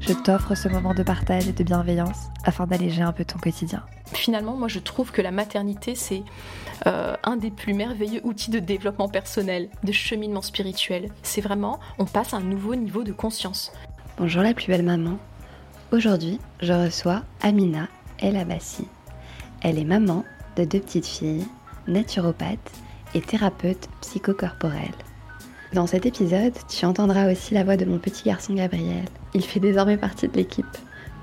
je t'offre ce moment de partage et de bienveillance afin d'alléger un peu ton quotidien. Finalement, moi je trouve que la maternité, c'est euh, un des plus merveilleux outils de développement personnel, de cheminement spirituel. C'est vraiment, on passe à un nouveau niveau de conscience. Bonjour la plus belle maman. Aujourd'hui, je reçois Amina El Abassi. Elle est maman de deux petites filles, naturopathe et thérapeute psychocorporelle. Dans cet épisode, tu entendras aussi la voix de mon petit garçon Gabriel. Il fait désormais partie de l'équipe,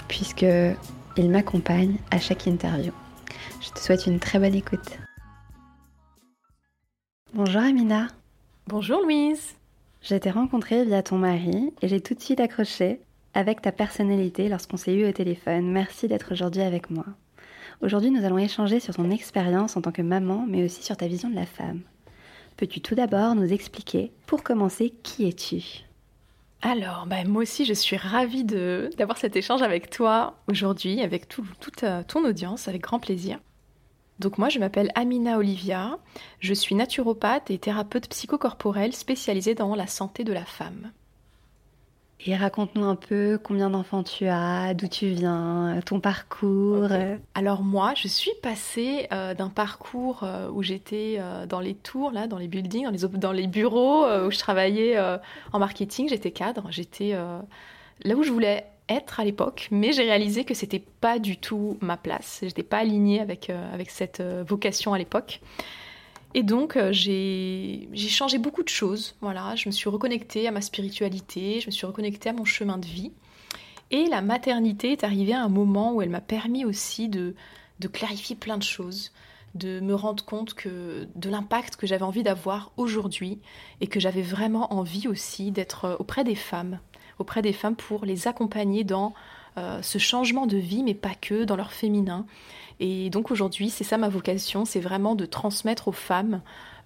puisque il m'accompagne à chaque interview. Je te souhaite une très bonne écoute. Bonjour Amina. Bonjour Louise. Je t'ai rencontrée via ton mari et j'ai tout de suite accroché avec ta personnalité lorsqu'on s'est eu au téléphone. Merci d'être aujourd'hui avec moi. Aujourd'hui, nous allons échanger sur ton expérience en tant que maman, mais aussi sur ta vision de la femme. Peux-tu tout d'abord nous expliquer, pour commencer, qui es-tu? Alors, bah, moi aussi, je suis ravie d'avoir cet échange avec toi aujourd'hui, avec toute euh, ton audience, avec grand plaisir. Donc moi, je m'appelle Amina Olivia, je suis naturopathe et thérapeute psychocorporelle spécialisée dans la santé de la femme. Et raconte-nous un peu combien d'enfants tu as, d'où tu viens, ton parcours. Alors moi, je suis passée euh, d'un parcours euh, où j'étais euh, dans les tours, là, dans les buildings, dans les, dans les bureaux, où je travaillais en marketing, j'étais cadre, j'étais là où je voulais être à l'époque, mais j'ai réalisé que c'était pas du tout ma place. J'étais pas alignée avec, avec cette vocation à l'époque. Et donc, euh, j'ai changé beaucoup de choses. Voilà, je me suis reconnectée à ma spiritualité, je me suis reconnectée à mon chemin de vie. Et la maternité est arrivée à un moment où elle m'a permis aussi de, de clarifier plein de choses, de me rendre compte de l'impact que j'avais envie d'avoir aujourd'hui et que j'avais vraiment envie aussi d'être auprès des femmes, auprès des femmes pour les accompagner dans euh, ce changement de vie, mais pas que, dans leur féminin. Et donc aujourd'hui, c'est ça ma vocation, c'est vraiment de transmettre aux femmes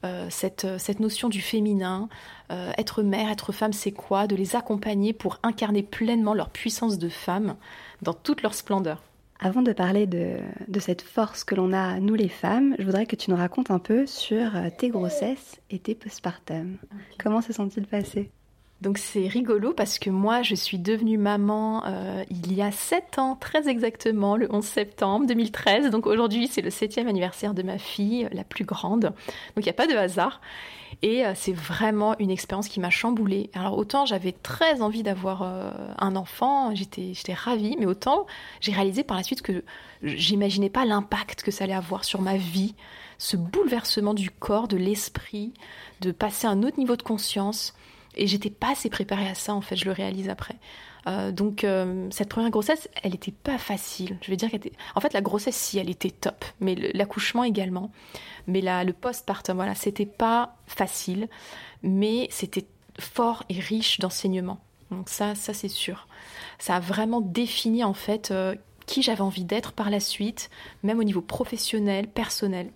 euh, cette, cette, notion du féminin, euh, être mère, être femme, c'est quoi? De les accompagner pour incarner pleinement leur puissance de femme dans toute leur splendeur. Avant de parler de, de cette force que l'on a, nous les femmes, je voudrais que tu nous racontes un peu sur tes grossesses et tes postpartum. Comment se sont-ils passés donc c'est rigolo parce que moi je suis devenue maman euh, il y a 7 ans, très exactement, le 11 septembre 2013. Donc aujourd'hui c'est le 7e anniversaire de ma fille, la plus grande. Donc il n'y a pas de hasard. Et euh, c'est vraiment une expérience qui m'a chamboulée. Alors autant j'avais très envie d'avoir euh, un enfant, j'étais, j'étais ravie, mais autant j'ai réalisé par la suite que j'imaginais pas l'impact que ça allait avoir sur ma vie, ce bouleversement du corps, de l'esprit, de passer à un autre niveau de conscience. Et j'étais pas assez préparée à ça, en fait, je le réalise après. Euh, donc euh, cette première grossesse, elle n'était pas facile. Je veux dire qu'elle était... En fait, la grossesse, si, elle était top, mais l'accouchement également. Mais la, le postpartum, voilà, c'était pas facile, mais c'était fort et riche d'enseignements. Donc ça, ça c'est sûr. Ça a vraiment défini en fait euh, qui j'avais envie d'être par la suite, même au niveau professionnel, personnel.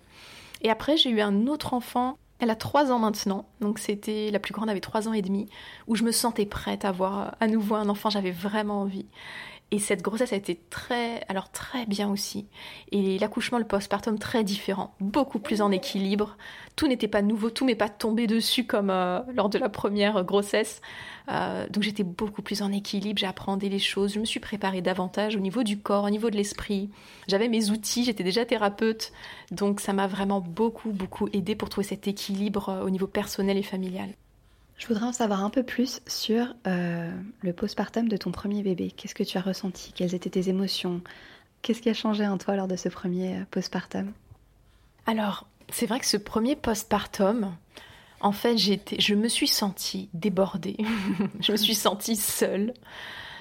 Et après, j'ai eu un autre enfant elle a trois ans maintenant, donc c'était la plus grande avait trois ans et demi, où je me sentais prête à avoir à nouveau un enfant, j'avais vraiment envie. Et cette grossesse a été très, alors très bien aussi. Et l'accouchement, le postpartum, très différent, beaucoup plus en équilibre. Tout n'était pas nouveau, tout m'est pas tombé dessus comme euh, lors de la première grossesse. Euh, donc j'étais beaucoup plus en équilibre, j'apprenais les choses, je me suis préparée davantage au niveau du corps, au niveau de l'esprit. J'avais mes outils, j'étais déjà thérapeute, donc ça m'a vraiment beaucoup, beaucoup aidé pour trouver cet équilibre euh, au niveau personnel et familial. Je voudrais en savoir un peu plus sur euh, le postpartum de ton premier bébé. Qu'est-ce que tu as ressenti? Quelles étaient tes émotions? Qu'est-ce qui a changé en toi lors de ce premier euh, postpartum? Alors, c'est vrai que ce premier postpartum, en fait, je me suis sentie débordée. je me suis sentie seule.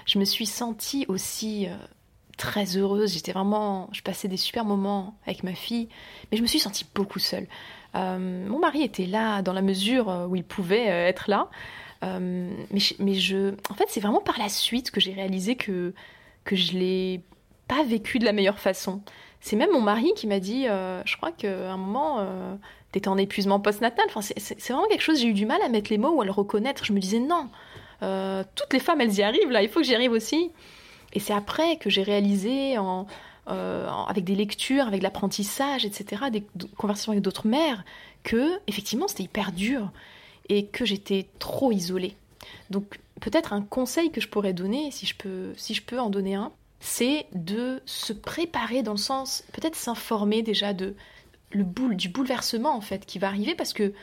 Je me suis sentie aussi euh, très heureuse. J'étais vraiment, je passais des super moments avec ma fille, mais je me suis sentie beaucoup seule. Euh, mon mari était là dans la mesure euh, où il pouvait euh, être là. mais, je, en fait, c'est vraiment par la suite que j'ai réalisé que, que je l'ai pas vécu de la meilleure façon. C'est même mon mari qui m'a dit, je crois qu'à un moment, euh, t'étais en épuisement postnatal. Enfin, c'est vraiment quelque chose, j'ai eu du mal à mettre les mots ou à le reconnaître. Je me disais, non, toutes les femmes, elles y arrivent, là, il faut que j'y arrive aussi. Et c'est après que j'ai réalisé, en, avec des lectures, avec l'apprentissage, etc., des conversations avec d'autres mères, que, effectivement, c'était hyper dur et que j'étais trop isolée. Donc, peut-être un conseil que je pourrais donner, si je peux, si je peux en donner un, c'est de se préparer dans le sens, peut-être s'informer déjà de le boule, du bouleversement en fait qui va arriver parce que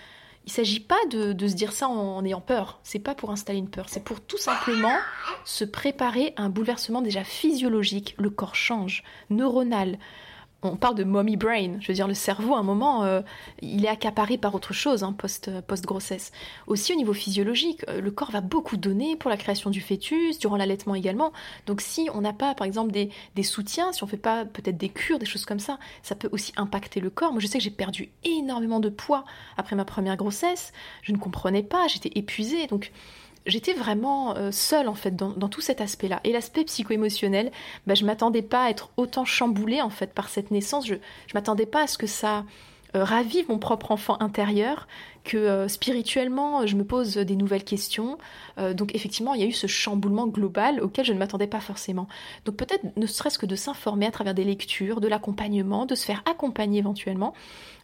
il s'agit pas de, se dire ça en, ayant peur. C'est pas pour installer une peur. C'est pour tout simplement se préparer à un bouleversement déjà physiologique. Le corps change, neuronal on parle de mommy brain, je veux dire le cerveau à un moment euh, il est accaparé par autre chose hein, euh, post grossesse. Aussi au niveau physiologique, euh, le corps va beaucoup donner pour la création du fœtus, durant l'allaitement également. Donc si on n'a pas par exemple des, des, soutiens, si on fait pas peut-être des cures, des choses comme ça, ça peut aussi impacter le corps. Moi je sais que j'ai perdu énormément de poids après ma première grossesse, je ne comprenais pas, j'étais épuisée donc j'étais vraiment euh, seule en fait dans, tout cet aspect-là. Et l'aspect psycho-émotionnel, bah, je m'attendais pas à être autant chamboulée en fait par cette naissance. Je, je m'attendais pas à ce que ça ravive mon propre enfant intérieur, que euh, spirituellement je me pose des nouvelles questions. donc effectivement, il y a eu ce chamboulement global auquel je ne m'attendais pas forcément. Donc peut-être ne serait-ce que de s'informer à travers des lectures, de l'accompagnement, de se faire accompagner éventuellement.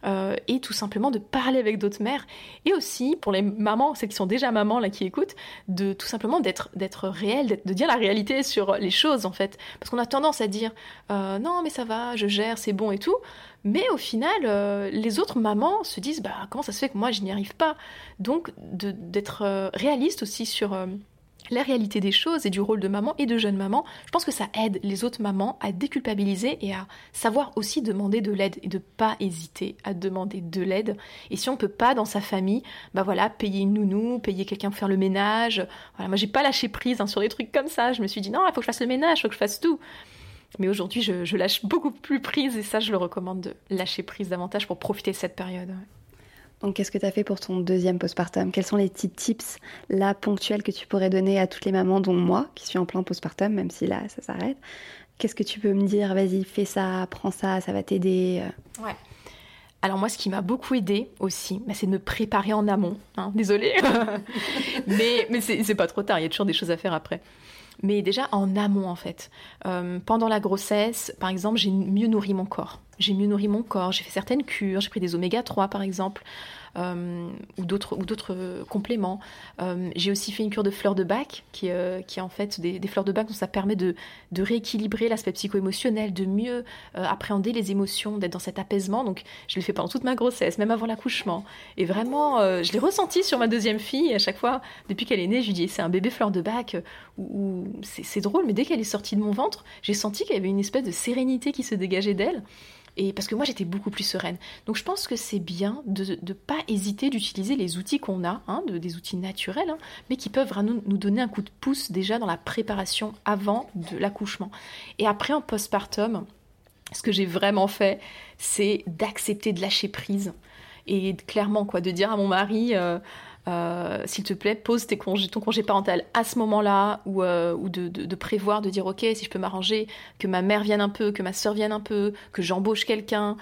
Euh, et tout simplement de parler avec d'autres mères et aussi pour les mamans, celles qui sont déjà mamans là qui écoutent, de tout simplement d'être d'être réel, de dire la réalité sur les choses en fait, parce qu'on a tendance à dire euh, non mais ça va, je gère, c'est bon et tout, mais au final euh, les autres mamans se disent bah comment ça se fait que moi je n'y arrive pas, donc d'être réaliste aussi sur la réalité des choses et du rôle de maman et de jeune maman, je pense que ça aide les autres mamans à déculpabiliser et à savoir aussi demander de l'aide et de pas hésiter à demander de l'aide. Et si on peut pas dans sa famille, bah voilà, payer une nounou, payer quelqu'un pour faire le ménage. Voilà, moi j'ai pas lâché prise hein, sur des trucs comme ça. Je me suis dit non, il faut que je fasse le ménage, il faut que je fasse tout. Mais aujourd'hui, je, je, lâche beaucoup plus prise et ça, je le recommande de lâcher prise davantage pour profiter de cette période. Donc, qu'est-ce que tu as fait pour ton deuxième postpartum? Quels sont les petits tips là ponctuels que tu pourrais donner à toutes les mamans, dont moi, qui suis en plein postpartum, même si là, ça s'arrête? Qu'est-ce que tu peux me dire? Vas-y, fais ça, prends ça, ça va t'aider. Euh. Ouais. Alors moi, ce qui m'a beaucoup aidé aussi, bah, c'est de me préparer en amont. Hein. Désolée, mais mais c'est pas trop tard. Il y a toujours des choses à faire après mais déjà en amont en fait. Euh, pendant la grossesse, par exemple, j'ai mieux nourri mon corps. J'ai mieux nourri mon corps, j'ai fait certaines cures, j'ai pris des oméga 3 par exemple. Euh, ou d'autres d'autres compléments. Euh, j'ai aussi fait une cure de fleurs de bac, qui, euh, qui est en fait des, fleurs de bac, donc ça permet de, de rééquilibrer l'aspect psycho-émotionnel, de mieux appréhender les émotions, d'être dans cet apaisement. Donc je l'ai fait pendant toute ma grossesse, même avant l'accouchement. Et vraiment, je l'ai ressenti sur ma deuxième fille. à chaque fois, depuis qu'elle est née, je lui dis c'est un bébé fleur de bac. Ou c'est drôle, mais dès qu'elle est sortie de mon ventre, j'ai senti qu'il y avait une espèce de sérénité qui se dégageait d'elle et parce que moi j'étais beaucoup plus sereine. Donc je pense que c'est bien de ne pas hésiter d'utiliser les outils qu'on a, hein, de, des outils naturels, hein, mais qui peuvent nous, nous donner un coup de pouce déjà dans la préparation avant de l'accouchement. Et après en postpartum, ce que j'ai vraiment fait, c'est d'accepter de lâcher prise et clairement quoi, de dire à mon mari. Euh, euh, s'il te plaît, pose tes congés, ton congé parental à ce moment-là, ou, euh, de, prévoir, de dire ok, si je peux m'arranger, que ma mère vienne un peu, que ma soeur vienne un peu, que j'embauche quelqu'un.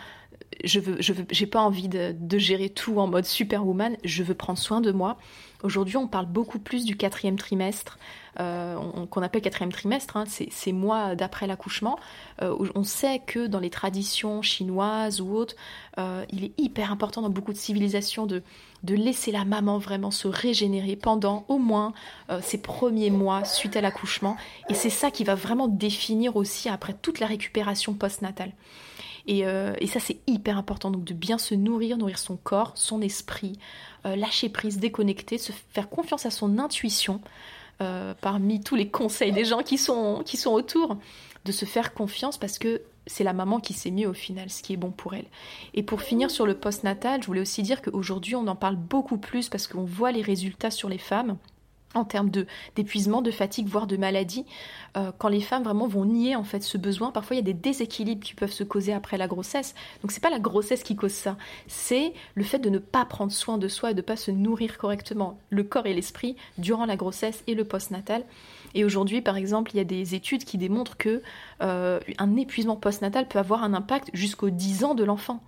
Je veux, je veux, j'ai pas envie de, de, gérer tout en mode superwoman. Je veux prendre soin de moi. Aujourd'hui, on parle beaucoup plus du quatrième trimestre, euh, qu'on appelle quatrième trimestre, hein, c'est mois d'après l'accouchement. Euh, on sait que dans les traditions chinoises ou autres, euh, il est hyper important dans beaucoup de civilisations de, laisser la maman vraiment se régénérer pendant au moins ses premiers mois suite à l'accouchement. Et c'est ça qui va vraiment définir aussi après toute la récupération postnatale. Et, ça, c'est hyper important. Donc, de bien se nourrir, nourrir son corps, son esprit, lâcher prise, déconnecter, se faire confiance à son intuition, euh, parmi tous les conseils des gens qui sont, qui sont autour, de se faire confiance parce que c'est la maman qui sait mieux au final ce qui est bon pour elle. Et pour finir sur le post-natal, je voulais aussi dire qu'aujourd'hui on en parle beaucoup plus parce qu'on voit les résultats sur les femmes en termes d'épuisement, de fatigue, voire de maladie, euh, quand les femmes vraiment vont nier en fait ce besoin, parfois il y a des déséquilibres qui peuvent se causer après la grossesse. Donc c'est pas la grossesse qui cause ça, c'est le fait de ne pas prendre soin de soi et de pas se nourrir correctement, le corps et l'esprit durant la grossesse et le postnatal. Et aujourd'hui, par exemple, il y a des études qui démontrent que euh, un épuisement postnatal peut avoir un impact jusqu'aux 10 ans de l'enfant.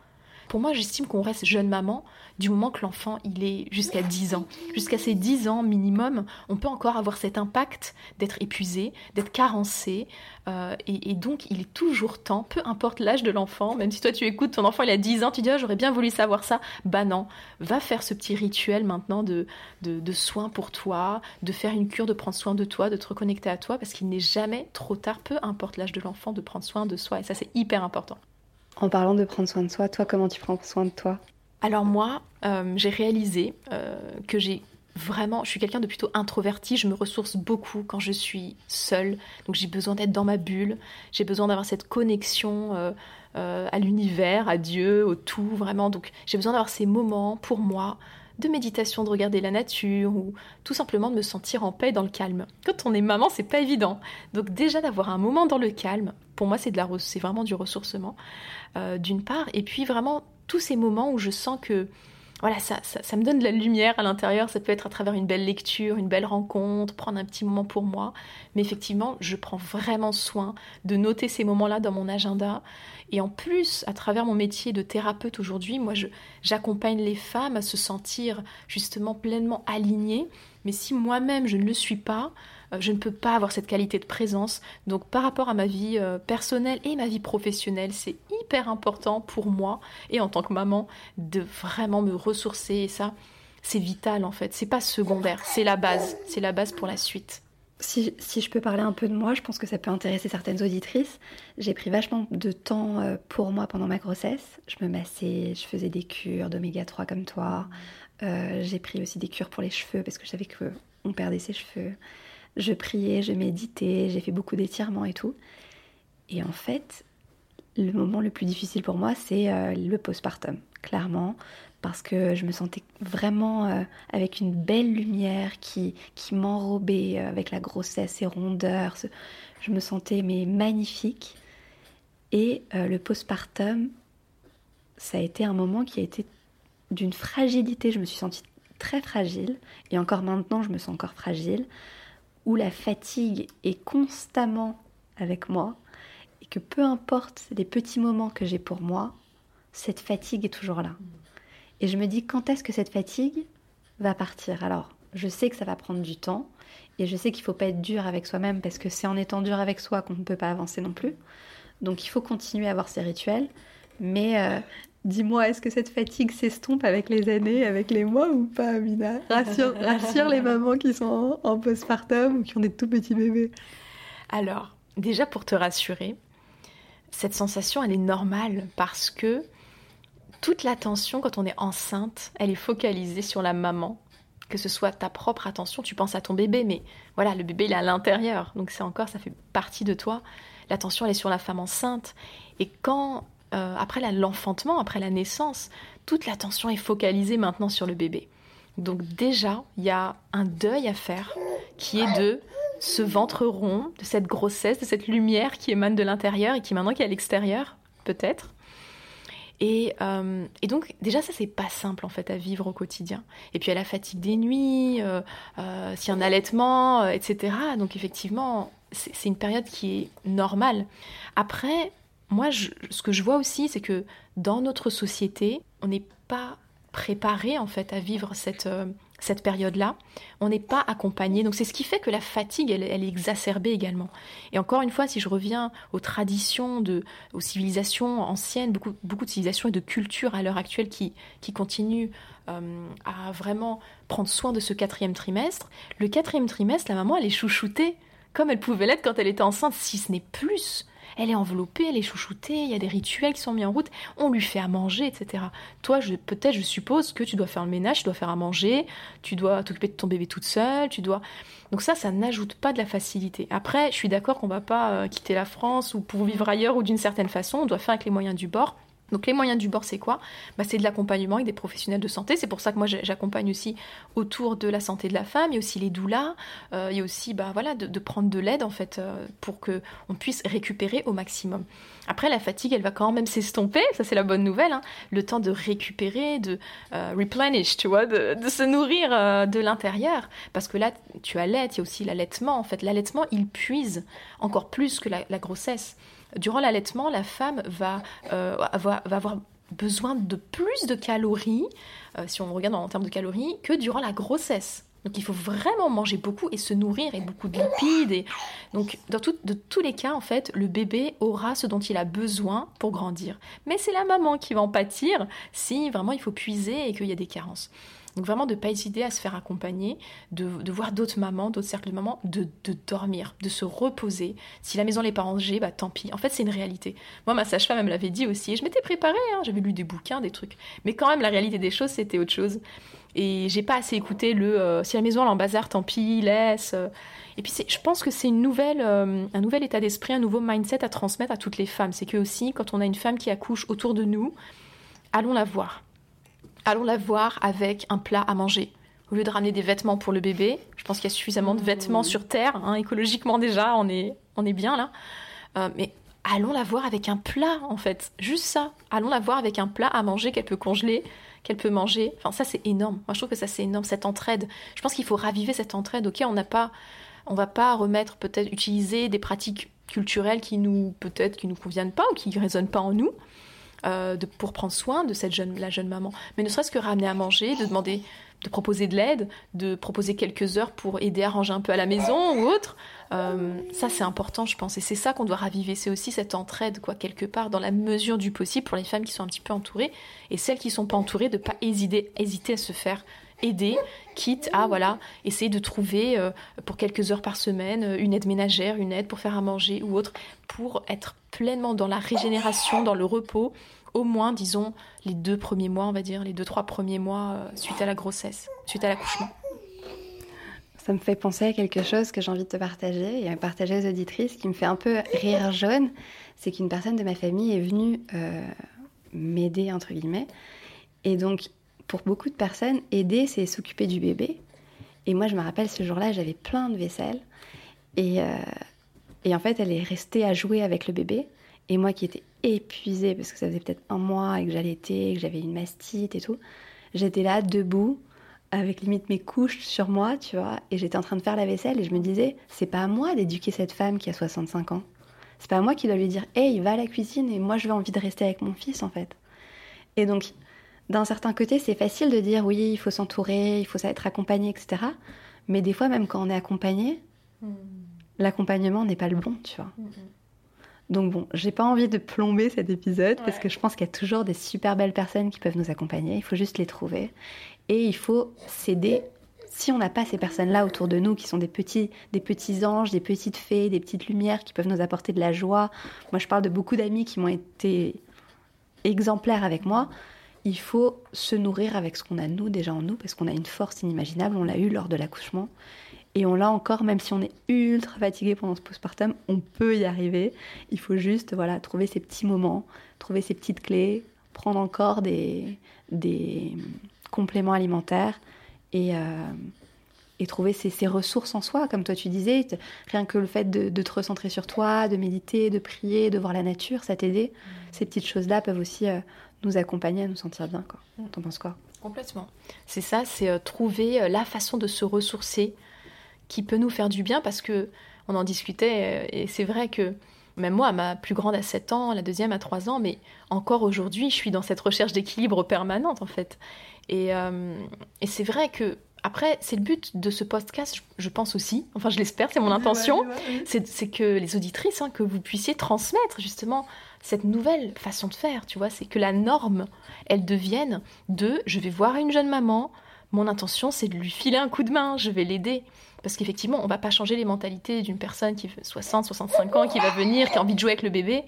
Pour moi, j'estime qu'on reste jeune maman du moment que l'enfant il est jusqu'à 10 ans. Jusqu'à ses 10 ans minimum, on peut encore avoir cet impact d'être épuisé, d'être carencé. Euh, et, donc, il est toujours temps, peu importe l'âge de l'enfant, même si toi tu écoutes ton enfant, il a 10 ans, tu dis oh, j'aurais bien voulu savoir ça. Bah non, va faire ce petit rituel maintenant de, de, de soins pour toi, de faire une cure, de prendre soin de toi, de te reconnecter à toi, parce qu'il n'est jamais trop tard, peu importe l'âge de l'enfant, de prendre soin de soi. Et ça, c'est hyper important. En parlant de prendre soin de soi, toi, comment tu prends soin de toi Alors moi, euh, j'ai réalisé euh, que j'ai vraiment, je suis quelqu'un de plutôt introverti, je me ressource beaucoup quand je suis seule, donc j'ai besoin d'être dans ma bulle, j'ai besoin d'avoir cette connexion euh, à l'univers, à Dieu, au tout, vraiment, donc j'ai besoin d'avoir ces moments pour moi, de méditation, de regarder la nature ou tout simplement de me sentir en paix dans le calme. Quand on est maman, c'est pas évident. Donc déjà d'avoir un moment dans le calme, pour moi c'est de la c'est vraiment du ressourcement euh, d'une part et puis vraiment tous ces moments où je sens que voilà, ça, ça, me donne de la lumière à l'intérieur. Ça peut être à travers une belle lecture, une belle rencontre, prendre un petit moment pour moi. Mais effectivement, je prends vraiment soin de noter ces moments-là dans mon agenda. Et en plus, à travers mon métier de thérapeute aujourd'hui, moi, j'accompagne les femmes à se sentir justement pleinement alignées. Mais si moi-même, je ne le suis pas, euh, je ne peux pas avoir cette qualité de présence. Donc par rapport à ma vie euh, personnelle et ma vie professionnelle, c'est hyper important pour moi et en tant que maman de vraiment me ressourcer et ça, c'est vital en fait. C'est pas secondaire, c'est la base, c'est la base pour la suite. Si, si, je peux parler un peu de moi, je pense que ça peut intéresser certaines auditrices. J'ai pris vachement de temps euh, pour moi pendant ma grossesse. Je me massais, je faisais des cures d'oméga 3 comme toi. j'ai pris aussi des cures pour les cheveux parce que je savais qu'on perdait ses cheveux. Je priais, je méditais, j'ai fait beaucoup d'étirements et tout. Et en fait, le moment le plus difficile pour moi, c'est euh, le postpartum, clairement, parce que je me sentais vraiment euh, avec une belle lumière qui, qui m'enrobait euh, avec la grossesse et rondeur. Je me sentais mais magnifique. Et le postpartum, ça a été un moment qui a été d'une fragilité. Je me suis sentie très fragile. Et encore maintenant, je me sens encore fragile où la fatigue est constamment avec moi et que peu importe les petits moments que j'ai pour moi, cette fatigue est toujours là. Et je me dis quand est-ce que cette fatigue va partir? Alors, je sais que ça va prendre du temps et je sais qu'il ne faut pas être dur avec soi-même parce que c'est en étant dur avec soi qu'on ne peut pas avancer non plus. Donc il faut continuer à avoir ces rituels, mais euh, Dis-moi, est-ce que cette fatigue s'estompe avec les années, avec les mois ou pas, Amina? Rassure, rassure les mamans qui sont en, postpartum ou qui ont des tout petits bébés. Alors, déjà pour te rassurer, cette sensation, elle est normale parce que toute l'attention, quand on est enceinte, elle est focalisée sur la maman. Que ce soit ta propre attention, tu penses à ton bébé, mais voilà, le bébé, il est à l'intérieur. Donc c'est encore, ça fait partie de toi. L'attention, elle est sur la femme enceinte. Et quand euh, après l'enfantement, après la naissance, toute l'attention est focalisée maintenant sur le bébé. Donc déjà, il y a un deuil à faire qui est de ce ventre rond, de cette grossesse, de cette lumière qui émane de l'intérieur et qui maintenant qui est à l'extérieur, peut-être. Et, euh, donc déjà ça c'est pas simple en fait à vivre au quotidien. Et puis a la fatigue des nuits, euh, euh a un allaitement, etc. Donc effectivement c'est une période qui est normale. Après moi, ce que je vois aussi, c'est que dans notre société, on n'est pas préparé en fait à vivre cette, euh, cette période-là. On n'est pas accompagné. Donc c'est ce qui fait que la fatigue, elle, est exacerbée également. Et encore une fois, si je reviens aux traditions, de, aux civilisations anciennes, beaucoup, beaucoup de civilisations et de cultures à l'heure actuelle qui, qui continuent euh, à vraiment prendre soin de ce quatrième trimestre, le quatrième trimestre, la maman, elle est chouchoutée comme elle pouvait l'être quand elle était enceinte, si ce n'est plus elle est enveloppée, elle est chouchoutée, il y a des rituels qui sont mis en route, on lui fait à manger, etc. Toi, peut-être, je suppose que tu dois faire le ménage, tu dois faire à manger, tu dois t'occuper de ton bébé toute seule, tu dois... Donc ça, ça n'ajoute pas de la facilité. Après, je suis d'accord qu'on va pas euh, quitter la France ou pour vivre ailleurs ou d'une certaine façon, on doit faire avec les moyens du bord. Donc les moyens du bord, c'est quoi? Bah, C'est de l'accompagnement avec des professionnels de santé. C'est pour ça que moi, j'accompagne aussi autour de la santé de la femme. Il y a aussi les doulas. Euh, il y a aussi bah, de, prendre de l'aide, en fait, euh, pour qu'on puisse récupérer au maximum. Après, la fatigue, elle va quand même s'estomper. Ça, c'est la bonne nouvelle. Hein. Le temps de récupérer, de euh, replenish, tu vois, de, se nourrir de l'intérieur. Parce que là, tu allaites. Il y a aussi l'allaitement. En fait, l'allaitement, il puise encore plus que la grossesse durant l'allaitement, la femme va, euh, avoir, besoin de plus de calories, euh, si on regarde en termes de calories, que durant la grossesse. Donc il faut vraiment manger beaucoup et se nourrir et beaucoup de lipides. Et... Donc dans de tous les cas, en fait, le bébé aura ce dont il a besoin pour grandir. Mais c'est la maman qui va en pâtir si vraiment il faut puiser et qu'il y a des carences. Donc vraiment de ne pas hésiter à se faire accompagner, de, voir d'autres mamans, d'autres cercles de mamans, de, dormir, de se reposer. Si la maison n'est pas rangée, bah tant pis. En fait, c'est une réalité. Moi, ma sage-femme, elle me l'avait dit aussi. Et je m'étais préparée, hein. j'avais lu des bouquins, des trucs. Mais quand même, la réalité des choses, c'était autre chose. Et j'ai pas assez écouté le euh, si la maison est en bazar, tant pis, laisse. Et puis je pense que c'est une nouvelle, euh, un nouvel état d'esprit, un nouveau mindset à transmettre à toutes les femmes. C'est que aussi, quand on a une femme qui accouche autour de nous, allons la voir allons la voir avec un plat à manger. Au lieu de ramener des vêtements pour le bébé, je pense qu'il y a suffisamment de vêtements sur Terre, hein, écologiquement déjà, on est, on est bien là. Euh, mais allons la voir avec un plat, en fait. Juste ça. Allons la voir avec un plat à manger qu'elle peut congeler, qu'elle peut manger. Enfin, ça, c'est énorme. Moi, je trouve que ça, c'est énorme, cette entraide. Je pense qu'il faut raviver cette entraide. Ok, on n'a pas, on va pas remettre, peut-être, utiliser des pratiques culturelles qui nous, peut-être, qui nous conviennent pas ou qui ne résonnent pas en nous. Euh, pour prendre soin de cette jeune, la jeune maman. Mais ne serait-ce que ramener à manger, de demander, de proposer de l'aide, de proposer quelques heures pour aider à ranger un peu à la maison ou autre. Euh, ça, c'est important, je pense. Et c'est ça qu'on doit raviver. C'est aussi cette entraide, quoi, quelque part, dans la mesure du possible pour les femmes qui sont un petit peu entourées et celles qui ne sont pas entourées, de pas hésiter, à se faire aider, quitte à voilà essayer de trouver euh, pour quelques heures par semaine une aide ménagère, une aide pour faire à manger ou autre, pour être pleinement dans la régénération, dans le repos, au moins disons les deux premiers mois, on va dire les deux trois premiers mois euh, suite à la grossesse, suite à l'accouchement. Ça me fait penser à quelque chose que j'ai envie de te partager et à partager aux auditrices qui me fait un peu rire jaune. C'est qu'une personne de ma famille est venue m'aider, entre guillemets. Et donc, pour beaucoup de personnes, aider, c'est s'occuper du bébé. Et moi, je me rappelle ce jour-là, j'avais plein de vaisselle. Et, euh, et en fait, elle est restée à jouer avec le bébé. Et moi qui étais épuisée, parce que ça faisait peut-être un mois et que j'allaitais, que j'avais une mastite et tout, j'étais là, debout, avec limite mes couches sur moi, tu vois, et j'étais en train de faire la vaisselle et je me disais, c'est pas à moi d'éduquer cette femme qui a 65 ans. C'est pas à moi qui dois lui dire, hey, va à la cuisine et moi je veux envie de rester avec mon fils en fait. Et donc, d'un certain côté, c'est facile de dire oui, il faut s'entourer, il faut être accompagné, etc. Mais des fois, même quand on est accompagné, hmm. l'accompagnement n'est pas le bon, tu vois. Hmm, hmm. Donc bon, j'ai pas envie de plomber cet épisode parce que je pense qu'il y a toujours des super belles personnes qui peuvent nous accompagner. Il faut juste les trouver et il faut s'aider. Si on n'a pas ces personnes-là autour de nous qui sont des petits, des petits anges, des petites fées, des petites lumières qui peuvent nous apporter de la joie. Moi, je parle de beaucoup d'amis qui m'ont été exemplaires avec moi il faut se nourrir avec ce qu'on a nous déjà en nous, parce qu'on a une force inimaginable, on l'a eu lors de l'accouchement, et on l'a encore, même si on est ultra fatigué pendant ce postpartum, on peut y arriver. Il faut juste voilà, trouver ces petits moments, trouver ces petites clés, prendre encore des, des compléments alimentaires et, euh, et trouver ces, ressources en soi, comme toi tu disais, rien que le fait de, te recentrer sur toi, de méditer, de prier, de voir la nature, ça t'aider. Mmh. Ces petites choses-là peuvent aussi euh, nous accompagner à nous sentir bien. Quoi. T'en penses quoi? Complètement. C'est ça, c'est euh, trouver la façon de se ressourcer qui peut nous faire du bien parce que on en discutait euh, et c'est vrai que même moi, ma plus grande a 7 ans, la deuxième a 3 ans, mais encore aujourd'hui, je suis dans cette recherche d'équilibre permanente en fait. Et, et c'est vrai que après, c'est le but de ce podcast, je pense aussi, enfin je l'espère, c'est mon intention, c'est que les auditrices, hein, que vous puissiez transmettre justement cette nouvelle façon de faire, tu vois, c'est que la norme, elle devienne de je vais voir une jeune maman, mon intention c'est de lui filer un coup de main, je vais l'aider. Parce qu'effectivement, on va pas changer les mentalités d'une personne qui a 60, 65 ans, qui va venir, qui a envie de jouer avec le bébé,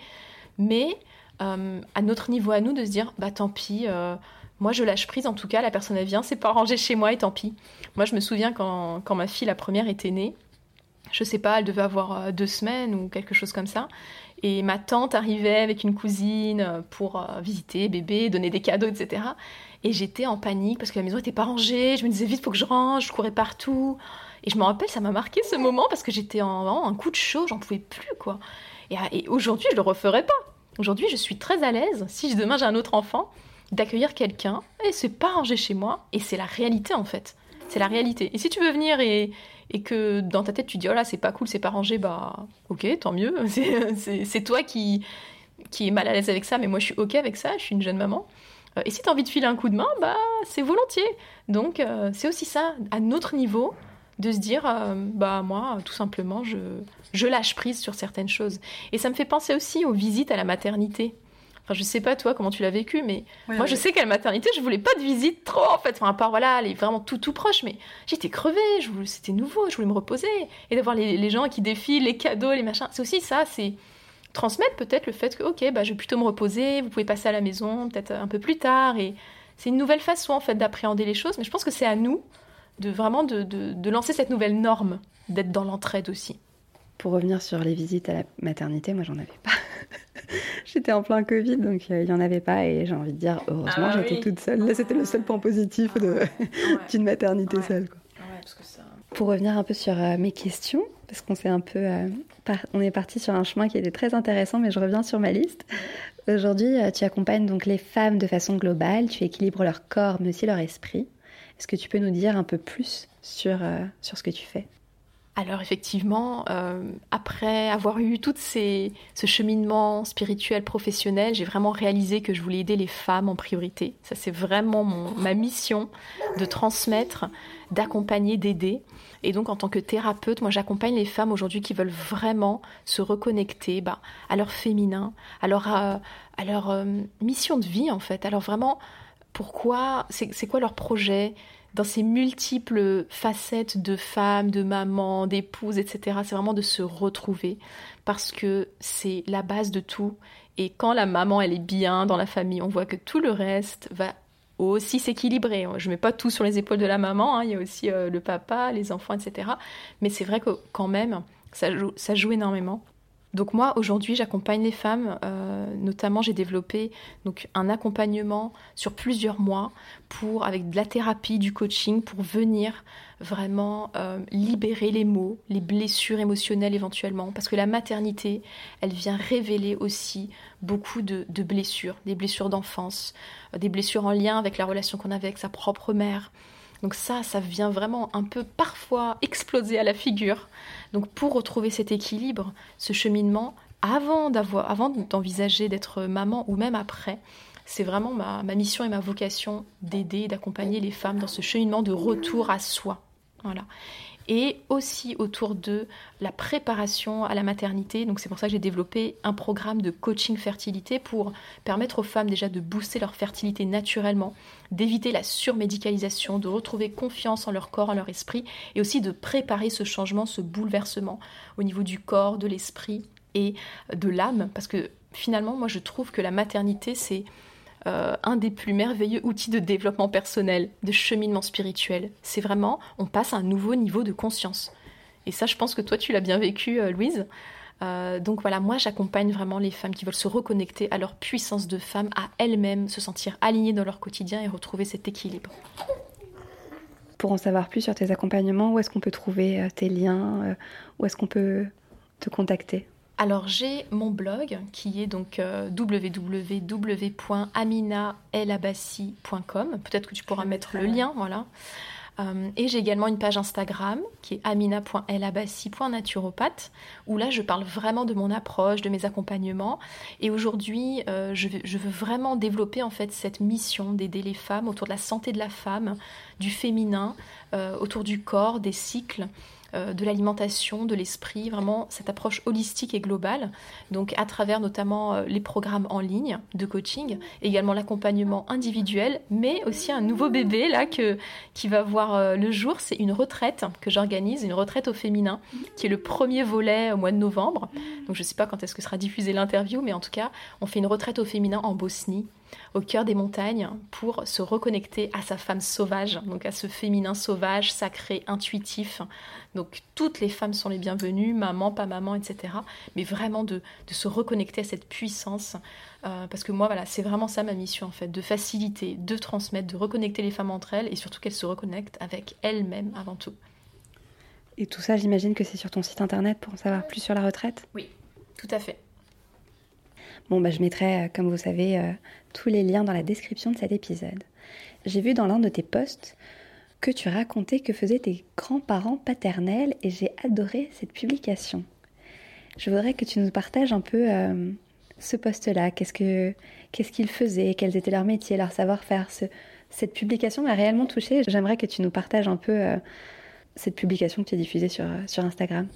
mais euh, à notre niveau à nous de se dire, bah tant pis, euh, moi je lâche prise en tout cas, la personne elle vient, c'est pas rangé chez moi et tant pis. Moi je me souviens quand, quand ma fille, la première, était née, je sais pas, elle devait avoir deux semaines ou quelque chose comme ça. Et ma tante arrivait avec une cousine pour visiter bébé, donner des cadeaux, etc. Et j'étais en panique parce que la maison était pas rangée. Je me disais vite, faut que je range. Je courais partout. Et je me rappelle, ça m'a marqué ce moment parce que j'étais en un coup de chaud. J'en pouvais plus, quoi. Et, et aujourd'hui, je le referais pas. Aujourd'hui, je suis très à l'aise. Si demain j'ai un autre enfant, d'accueillir quelqu'un et c'est pas rangé chez moi. Et c'est la réalité en fait. C'est la réalité. Et si tu veux venir et, et que dans ta tête tu dis oh là c'est pas cool, c'est pas rangé, bah ok, tant mieux. C'est toi qui qui est mal à l'aise avec ça, mais moi je suis ok avec ça. Je suis une jeune maman. Euh, et si tu as envie de filer un coup de main, bah, c'est volontiers. Donc, euh, c'est aussi ça, à notre niveau, de se dire, euh, bah, moi, tout simplement, je, je lâche prise sur certaines choses. Et ça me fait penser aussi aux visites à la maternité. Enfin, je sais pas toi comment tu l'as vécu, mais moi je sais qu'à la maternité, je voulais pas de visite trop en fait. Enfin, à part voilà, elle est vraiment tout tout proche, mais j'étais crevée, c'était nouveau, je voulais me reposer. Et d'avoir les, les, gens qui défilent, les cadeaux, les machins, c'est aussi ça, c'est transmettre peut-être le fait que, ok, bah, je vais plutôt me reposer, vous pouvez passer à la maison peut-être un peu plus tard. Et c'est une nouvelle façon, en fait, d'appréhender les choses. Mais je pense que c'est à nous de vraiment de, de, lancer cette nouvelle norme, d'être dans l'entraide aussi. Pour revenir sur les visites à la maternité, moi, j'en avais pas. J'étais en plein Covid, donc euh, il n'y en avait pas. Et j'ai envie de dire, heureusement, ah j'étais toute seule. Là, c'était le seul point positif d'une maternité seule. Quoi. Pour revenir un peu sur euh, mes questions, parce qu'on s'est un peu, euh, on est parti sur un chemin qui était très intéressant, mais je reviens sur ma liste. Aujourd'hui, euh, tu accompagnes donc les femmes de façon globale, tu équilibres leur corps, mais aussi leur esprit. Est-ce que tu peux nous dire un peu plus sur, sur ce que tu fais? Alors effectivement, après avoir eu tout ce cheminement spirituel, professionnel, j'ai vraiment réalisé que je voulais aider les femmes en priorité. Ça c'est vraiment ma mission de transmettre, d'accompagner, d'aider. Et donc, en tant que thérapeute, moi, j'accompagne les femmes aujourd'hui qui veulent vraiment se reconnecter bah, à leur féminin, à leur, euh, euh, mission de vie, en fait. Alors, vraiment, pourquoi, c'est quoi leur projet dans ces multiples facettes de femmes, de mamans, d'épouses, etc. C'est vraiment de se retrouver parce que c'est la base de tout. Et quand la maman, elle est bien dans la famille, on voit que tout le reste va aussi s'équilibrer. Je mets pas tout sur les épaules de la maman, hein. il y a aussi euh, le papa, les enfants, etc. Mais c'est vrai que quand même, ça joue énormément. Donc moi aujourd'hui j'accompagne les femmes, euh, notamment j'ai développé un accompagnement sur plusieurs mois pour avec de la thérapie, du coaching pour venir vraiment euh, libérer les mots, les blessures émotionnelles éventuellement, parce que la maternité elle vient révéler aussi beaucoup de, de blessures, des blessures d'enfance, euh, des blessures en lien avec la relation qu'on avait avec sa propre mère. Donc ça, ça vient vraiment un peu parfois exploser à la figure. Donc pour retrouver cet équilibre, ce cheminement, avant d'avoir, avant d'envisager d'être maman ou même après, c'est vraiment ma, ma, mission et ma vocation d'aider, d'accompagner les femmes dans ce cheminement de retour à soi. Voilà et aussi autour de la préparation à la maternité. Donc c'est pour ça que j'ai développé un programme de coaching fertilité pour permettre aux femmes déjà de booster leur fertilité naturellement, d'éviter la surmédicalisation, de retrouver confiance en leur corps, en leur esprit et aussi de préparer ce changement, ce bouleversement au niveau du corps, de l'esprit et de l'âme parce que finalement moi je trouve que la maternité c'est euh, un des plus merveilleux outils de développement personnel, de cheminement spirituel. C'est vraiment, on passe à un nouveau niveau de conscience. Et ça, je pense que toi, tu l'as bien vécu, euh, Louise. Euh, donc voilà, moi j'accompagne vraiment les femmes qui veulent se reconnecter à leur puissance de femme, à elles-mêmes, se sentir alignées dans leur quotidien et retrouver cet équilibre. Pour en savoir plus sur tes accompagnements, où est-ce qu'on peut trouver tes liens Où est-ce qu'on peut te contacter? Alors j'ai mon blog qui est donc euh, www.aminaelabassi.com. Peut-être que tu pourras mettre le lien, voilà. Euh, et j'ai également une page Instagram qui est amina.elabassi.naturopathe où là je parle vraiment de mon approche, de mes accompagnements. Et aujourd'hui, euh, je, je, veux vraiment développer en fait cette mission d'aider les femmes autour de la santé de la femme, du féminin, autour du corps, des cycles. Euh, de l'alimentation, de l'esprit, vraiment cette approche holistique et globale. Donc à travers notamment euh, les programmes en ligne de coaching, également l'accompagnement individuel, mais aussi un nouveau bébé là que, qui va voir euh, le jour. C'est une retraite que j'organise, une retraite au féminin, qui est le premier volet au mois de novembre. Donc je ne sais pas quand est-ce que sera diffusée l'interview, mais en tout cas, on fait une retraite au féminin en Bosnie. Au cœur des montagnes pour se reconnecter à sa femme sauvage, donc à ce féminin sauvage, sacré, intuitif. Donc toutes les femmes sont les bienvenues, maman, pas maman, etc. Mais vraiment de, se reconnecter à cette puissance, euh, parce que moi, voilà, c'est vraiment ça ma mission en fait, de faciliter, de transmettre, de reconnecter les femmes entre elles et surtout qu'elles se reconnectent avec elles-mêmes avant tout. Et tout ça, j'imagine que c'est sur ton site internet pour en savoir plus sur la retraite? Oui, tout à fait. Bon, bah, je mettrai, euh, comme vous savez, euh, tous les liens dans la description de cet épisode. J'ai vu dans l'un de tes posts que tu racontais que faisaient tes grands-parents paternels et j'ai adoré cette publication. Je voudrais que tu nous partages un peu euh, ce poste-là. Qu'est-ce que qu'est-ce qu'ils faisaient? Quels étaient leurs métiers, leur savoir-faire? Cette publication m'a réellement touchée. J'aimerais que tu nous partages un peu cette publication que tu as diffusée sur, sur Instagram.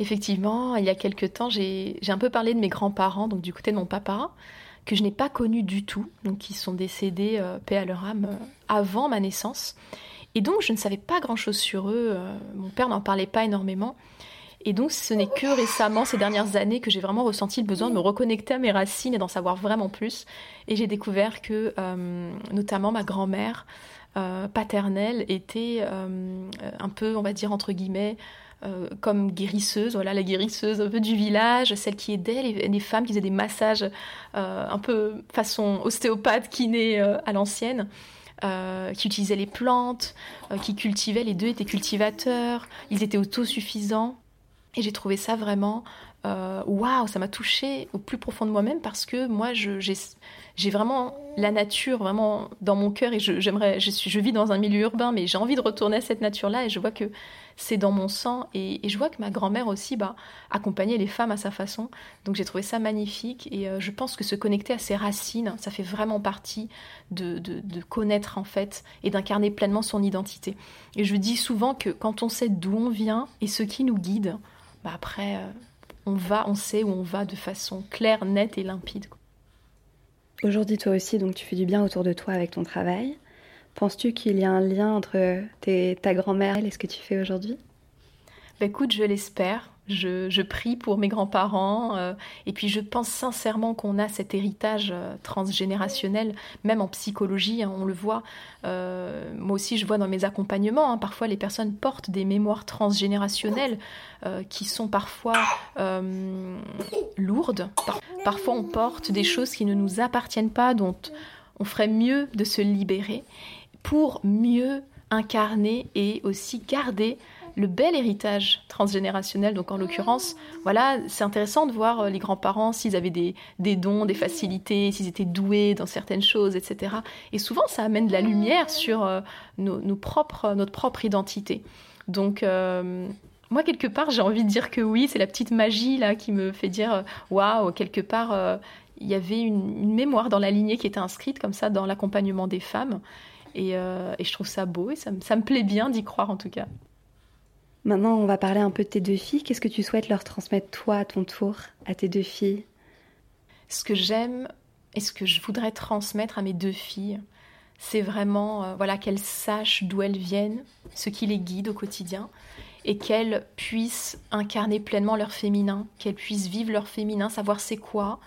Effectivement, il y a quelques temps, j'ai un peu parlé de mes grands-parents, donc du côté de mon papa, que je n'ai pas connu du tout, donc qui sont décédés, euh, paix à leur âme, euh, avant ma naissance. Et donc, je ne savais pas grand-chose sur eux. Euh, mon père n'en parlait pas énormément. Et donc, ce n'est que récemment, ces dernières années, que j'ai vraiment ressenti le besoin de me reconnecter à mes racines et d'en savoir vraiment plus. Et j'ai découvert que, notamment, ma grand-mère paternelle était un peu, on va dire, entre guillemets, euh, comme guérisseuse, voilà la guérisseuse un peu du village, celle qui aidait les, femmes qui faisaient des massages euh, un peu façon ostéopathe, kiné euh, à l'ancienne. qui utilisait les plantes, qui cultivaient, les deux étaient cultivateurs, ils étaient autosuffisants. Et j'ai trouvé ça vraiment waouh, ça m'a touché au plus profond de moi-même parce que moi, j'ai vraiment la nature vraiment dans mon cœur et j'aimerais, je, je, vis dans un milieu urbain, mais j'ai envie de retourner à cette nature-là et je vois que c'est dans mon sang. Et, je vois que ma grand-mère aussi bah, accompagnait les femmes à sa façon. Donc j'ai trouvé ça magnifique. Et euh, je pense que se connecter à ses racines, ça fait vraiment partie de, connaître en fait et d'incarner pleinement son identité. Et je dis souvent que quand on sait d'où on vient et ce qui nous guide, bah après, euh, on va, on sait où on va de façon claire, nette et limpide. Aujourd'hui, toi aussi, donc tu fais du bien autour de toi avec ton travail. Penses-tu qu'il y a un lien entre ta grand-mère et ce que tu fais aujourd'hui? Bah, Écoute, je l'espère. Je, prie pour mes grands-parents euh, et puis je pense sincèrement qu'on a cet héritage euh, transgénérationnel, même en psychologie, hein, on le voit. Euh, moi aussi, je vois dans mes accompagnements, hein, parfois les personnes portent des mémoires transgénérationnelles qui sont parfois lourdes. parfois, on porte des choses qui ne nous appartiennent pas, dont on ferait mieux de se libérer pour mieux incarner et aussi garder le bel héritage transgénérationnel. Donc en l'occurrence, voilà, c'est intéressant de voir euh, les grands-parents s'ils avaient des, dons, des facilités, s'ils étaient doués dans certaines choses, etc. Et souvent, ça amène de la lumière sur euh, nos, propres, notre propre identité. Donc euh, moi, quelque part, j'ai envie de dire que oui, c'est la petite magie là qui me fait dire waouh, quelque part, il y avait une, mémoire dans la lignée qui était inscrite comme ça dans l'accompagnement des femmes. Et, je trouve ça beau et ça, me plaît bien d'y croire en tout cas. Maintenant, on va parler un peu de tes deux filles. Qu'est-ce que tu souhaites leur transmettre, toi, à ton tour, à tes deux filles? Ce que j'aime et ce que je voudrais transmettre à mes deux filles, c'est vraiment euh, voilà qu'elles sachent d'où elles viennent, ce qui les guide au quotidien, et qu'elles puissent incarner pleinement leur féminin, qu'elles puissent vivre leur féminin, savoir c'est quoi,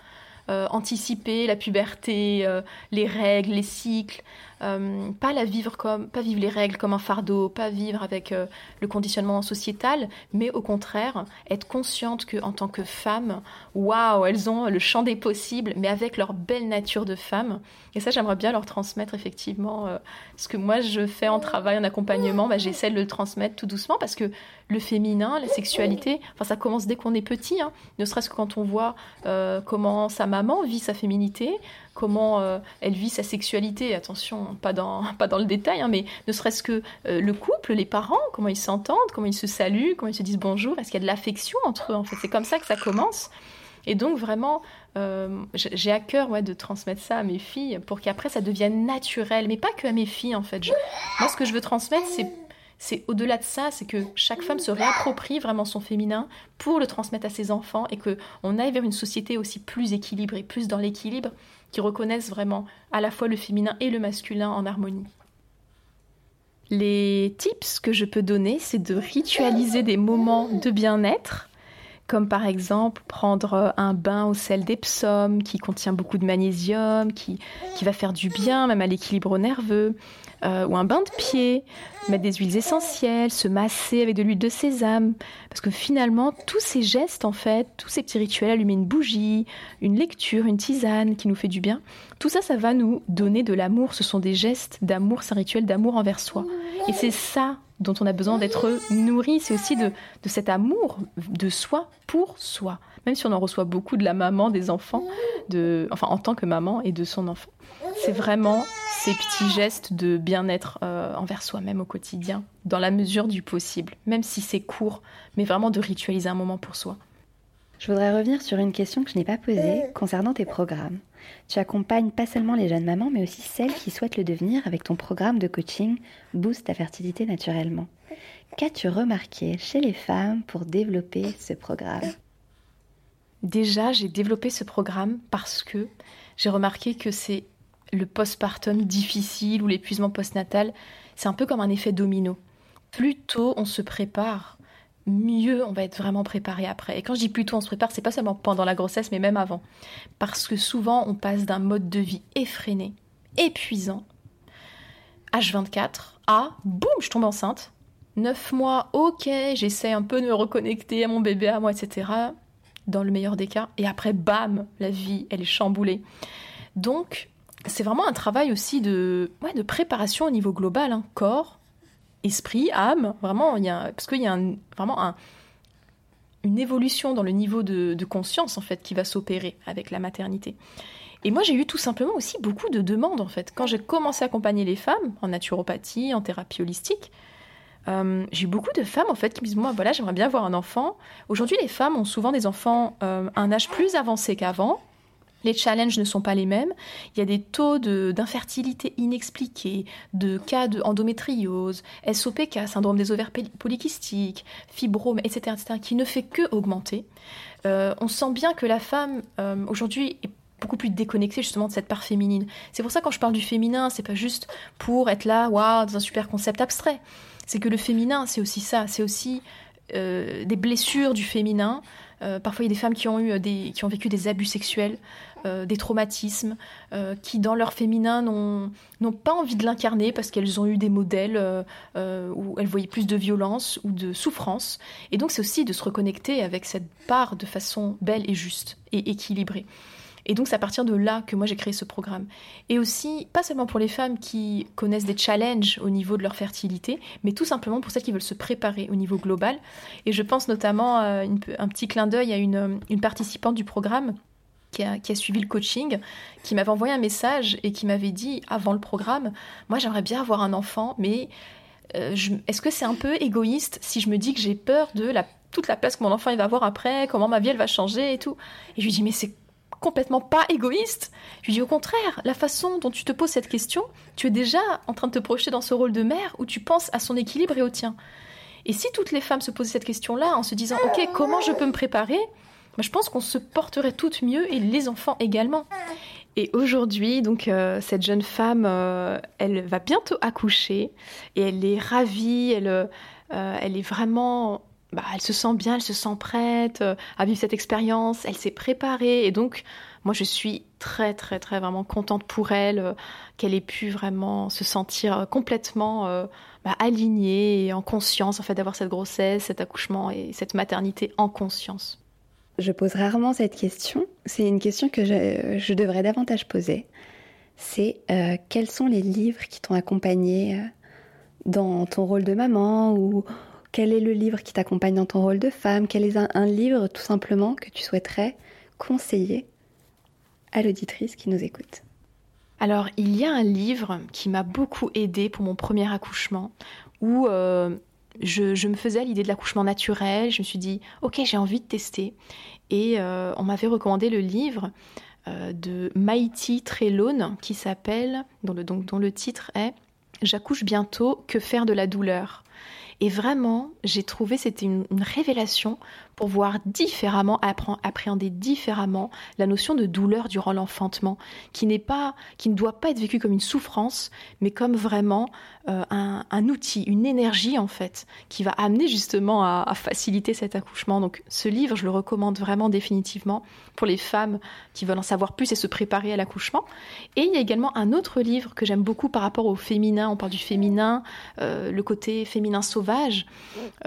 euh, anticiper la puberté, les règles, les cycles, euh, pas la vivre comme, pas vivre les règles comme un fardeau, pas vivre avec euh, le conditionnement sociétal, mais au contraire être consciente que en tant que femme, waouh, elles ont le champ des possibles, mais avec leur belle nature de femme. Et ça, j'aimerais bien leur transmettre effectivement euh, ce que moi je fais en travail, en accompagnement. Bah, j'essaie de le transmettre tout doucement parce que le féminin, la sexualité, enfin ça commence dès qu'on est petit, hein, ne serait-ce que quand on voit comment sa maman vit sa féminité, comment euh, elle vit sa sexualité. Attention, pas dans, pas dans le détail, hein, mais ne serait-ce que euh, le couple, les parents, comment ils s'entendent, comment ils se saluent, comment ils se disent bonjour, est-ce qu'il y a de l'affection entre eux En fait, c'est comme ça que ça commence. Et donc vraiment, euh, j'ai à cœur de transmettre ça à mes filles pour qu'après ça devienne naturel, mais pas que à mes filles en fait. moi, ce que je veux transmettre, c'est c'est au-delà de ça, c'est que chaque femme se réapproprie vraiment son féminin pour le transmettre à ses enfants et que on aille vers une société aussi plus équilibrée, plus dans l'équilibre, qui reconnaissent vraiment à la fois le féminin et le masculin en harmonie. Les tips que je peux donner, c'est de ritualiser des moments de bien-être comme par exemple prendre un bain au sel d'Epsom qui contient beaucoup de magnésium, qui, qui va faire du bien même à l'équilibre nerveux, euh, ou un bain de pied, mettre des huiles essentielles, se masser avec de l'huile de sésame. Parce que finalement, tous ces gestes, en fait, tous ces petits rituels, allumer une bougie, une lecture, une tisane qui nous fait du bien, tout ça, ça va nous donner de l'amour. Ce sont des gestes d'amour, c'est un rituel d'amour envers soi. Et c'est ça dont on a besoin d'être nourri, c'est aussi de, de cet amour de soi pour soi. Même si on en reçoit beaucoup de la maman, des enfants, de, enfin en tant que maman et de son enfant. C'est vraiment ces petits gestes de bien-être euh, envers soi-même au quotidien, dans la mesure du possible, même si c'est court, mais vraiment de ritualiser un moment pour soi. Je voudrais revenir sur une question que je n'ai pas posée concernant tes programmes. Tu accompagnes pas seulement les jeunes mamans, mais aussi celles qui souhaitent le devenir avec ton programme de coaching Boost ta fertilité naturellement. Qu'as-tu remarqué chez les femmes pour développer ce programme? Déjà, j'ai développé ce programme parce que j'ai remarqué que c'est le postpartum difficile ou l'épuisement postnatal, c'est un peu comme un effet domino. Plus tôt on se prépare, mieux on va être vraiment préparé après. Et quand je dis plus tôt on se prépare, c'est pas seulement pendant la grossesse, mais même avant. Parce que souvent on passe d'un mode de vie effréné, épuisant, H24, à boum, je tombe enceinte. Neuf mois, ok, j'essaie un peu de me reconnecter à mon bébé, à moi, etc. Dans le meilleur des cas. Et après, bam, la vie, elle est chamboulée. Donc, c'est vraiment un travail aussi de, de préparation au niveau global, hein. corps, esprit, âme. Vraiment, il y a, parce qu'il y a vraiment une évolution dans le niveau de, conscience en fait qui va s'opérer avec la maternité. Et moi, j'ai eu tout simplement aussi beaucoup de demandes en fait. Quand j'ai commencé à accompagner les femmes en naturopathie, en thérapie holistique, euh, j'ai eu beaucoup de femmes en fait qui me disent moi voilà j'aimerais bien avoir un enfant. Aujourd'hui, les femmes ont souvent des enfants euh, à un âge plus avancé qu'avant les challenges ne sont pas les mêmes. Il y a des taux d'infertilité inexpliqués, de cas d'endométriose, SOPK, syndrome des ovaires polykystiques, fibrome, etc., etc., qui ne fait que augmenter. Euh, on sent bien que la femme, euh, aujourd'hui, est beaucoup plus déconnectée justement de cette part féminine. C'est pour ça quand je parle du féminin, c'est pas juste pour être là, waouh, dans un super concept abstrait. C'est que le féminin, c'est aussi ça, c'est aussi euh, des blessures du féminin. parfois, il y a des femmes qui ont eu qui ont vécu des abus sexuels. Euh, des traumatismes, euh, qui dans leur féminin n'ont pas envie de l'incarner parce qu'elles ont eu des modèles euh, où elles voyaient plus de violence ou de souffrance. Et donc c'est aussi de se reconnecter avec cette part de façon belle et juste et équilibrée. Et donc c'est à partir de là que moi j'ai créé ce programme. Et aussi, pas seulement pour les femmes qui connaissent des challenges au niveau de leur fertilité, mais tout simplement pour celles qui veulent se préparer au niveau global. Et je pense notamment à un petit clin d'œil à une, une participante du programme qui a, suivi le coaching, qui m'avait envoyé un message et qui m'avait dit avant le programme, moi j'aimerais bien avoir un enfant, mais euh, est-ce que c'est un peu égoïste si je me dis que j'ai peur de toute la place que mon enfant il va avoir après, comment ma vie elle va changer et tout? Et je lui dis mais c'est complètement pas égoïste. Je lui dis au contraire, la façon dont tu te poses cette question, tu es déjà en train de te projeter dans ce rôle de mère où tu penses à son équilibre et au tien. Et si toutes les femmes se posaient cette question-là en se disant ok comment je peux me préparer je pense qu'on se porterait toutes mieux et les enfants également. Et aujourd'hui, donc euh, cette jeune femme, euh, elle va bientôt accoucher et elle est ravie, elle, euh, est vraiment, bah, elle se sent bien, elle se sent prête à vivre cette expérience, elle s'est préparée et donc moi je suis très très très vraiment contente pour elle qu'elle ait pu vraiment se sentir complètement bah, alignée et en conscience en fait d'avoir cette grossesse, cet accouchement et cette maternité en conscience. Je pose rarement cette question. C'est une question que je, devrais davantage poser. C'est euh, quels sont les livres qui t'ont accompagné euh, dans ton rôle de maman ou quel est le livre qui t'accompagne dans ton rôle de femme? Quel est un, livre tout simplement que tu souhaiterais conseiller à l'auditrice qui nous écoute? Alors, il y a un livre qui m'a beaucoup aidé pour mon premier accouchement, où euh, je, me faisais l'idée de l'accouchement naturel. Je me suis dit, ok, j'ai envie de tester. Et euh, on m'avait recommandé le livre euh, de Maïti Trelone qui s'appelle, dont le, titre est J'accouche bientôt, que faire de la douleur? Et vraiment, j'ai trouvé c'était une, révélation pour voir différemment, appréhender différemment la notion de douleur durant l'enfantement, qui n'est pas, qui ne doit pas être vécue comme une souffrance, mais comme vraiment euh, un, outil, une énergie en fait, qui va amener justement à, faciliter cet accouchement. Donc ce livre, je le recommande vraiment définitivement pour les femmes qui veulent en savoir plus et se préparer à l'accouchement. Et il y a également un autre livre que j'aime beaucoup par rapport au féminin. On parle du féminin, euh, le côté féminin sauvage.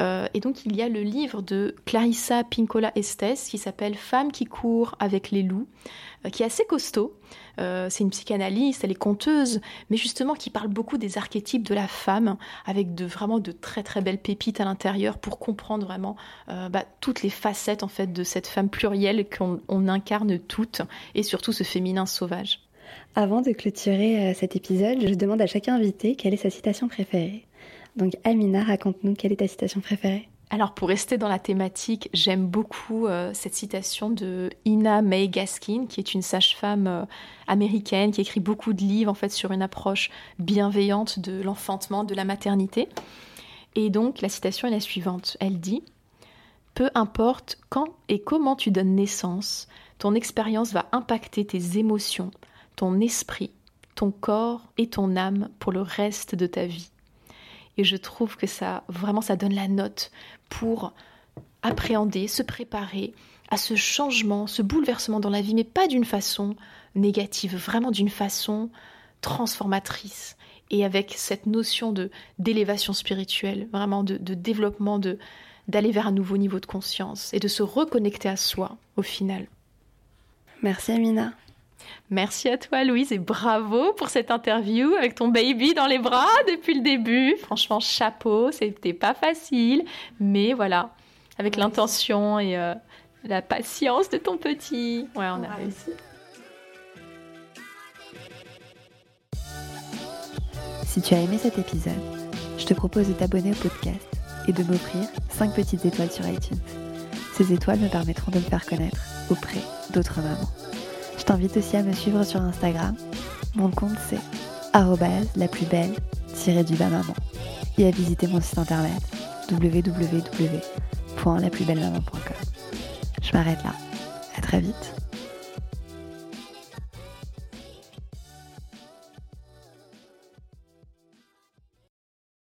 Euh, et donc il y a le livre de Pincola Estes qui s'appelle Femmes qui courent avec les loups, euh, qui est assez costaud. c'est une psychanalyste, elle est conteuse, mais justement qui parle beaucoup des archétypes de la femme, avec de vraiment de très très belles pépites à l'intérieur pour comprendre vraiment bah, toutes les facettes en fait de cette femme plurielle qu'on incarne toutes, et surtout ce féminin sauvage. Avant de clôturer euh, cet épisode, je demande à chaque invité quelle est sa citation préférée. Donc Amina, raconte-nous quelle est ta citation préférée alors pour rester dans la thématique, j'aime beaucoup euh, cette citation de Ina May Gaskin, qui est une sage-femme euh, américaine qui écrit beaucoup de livres en fait sur une approche bienveillante de l'enfantement, de la maternité. Et donc la citation est la suivante. Elle dit Peu importe quand et comment tu donnes naissance, ton expérience va impacter tes émotions, ton esprit, ton corps et ton âme pour le reste de ta vie. Et je trouve que ça, vraiment, ça donne la note pour appréhender, se préparer à ce changement, ce bouleversement dans la vie, mais pas d'une façon négative, vraiment d'une façon transformatrice et avec cette notion de d'élévation spirituelle, vraiment de, développement, de d'aller vers un nouveau niveau de conscience et de se reconnecter à soi au final. Merci Amina. Merci à toi Louise et bravo pour cette interview avec ton baby dans les bras depuis le début. Franchement, chapeau, c'était pas facile, mais voilà, avec l'intention et euh, la patience de ton petit. Ouais, on a réussi. Si tu as aimé cet épisode, je te propose de t'abonner au podcast et de m'offrir 5 petites étoiles sur iTunes. Ces étoiles me permettront de me faire connaître auprès d'autres mamans. Je t'invite aussi à me suivre sur Instagram. Mon compte c'est la plus belle du bas maman et à visiter mon site internet www.laplusbellemaman.com. Je m'arrête là. À très vite.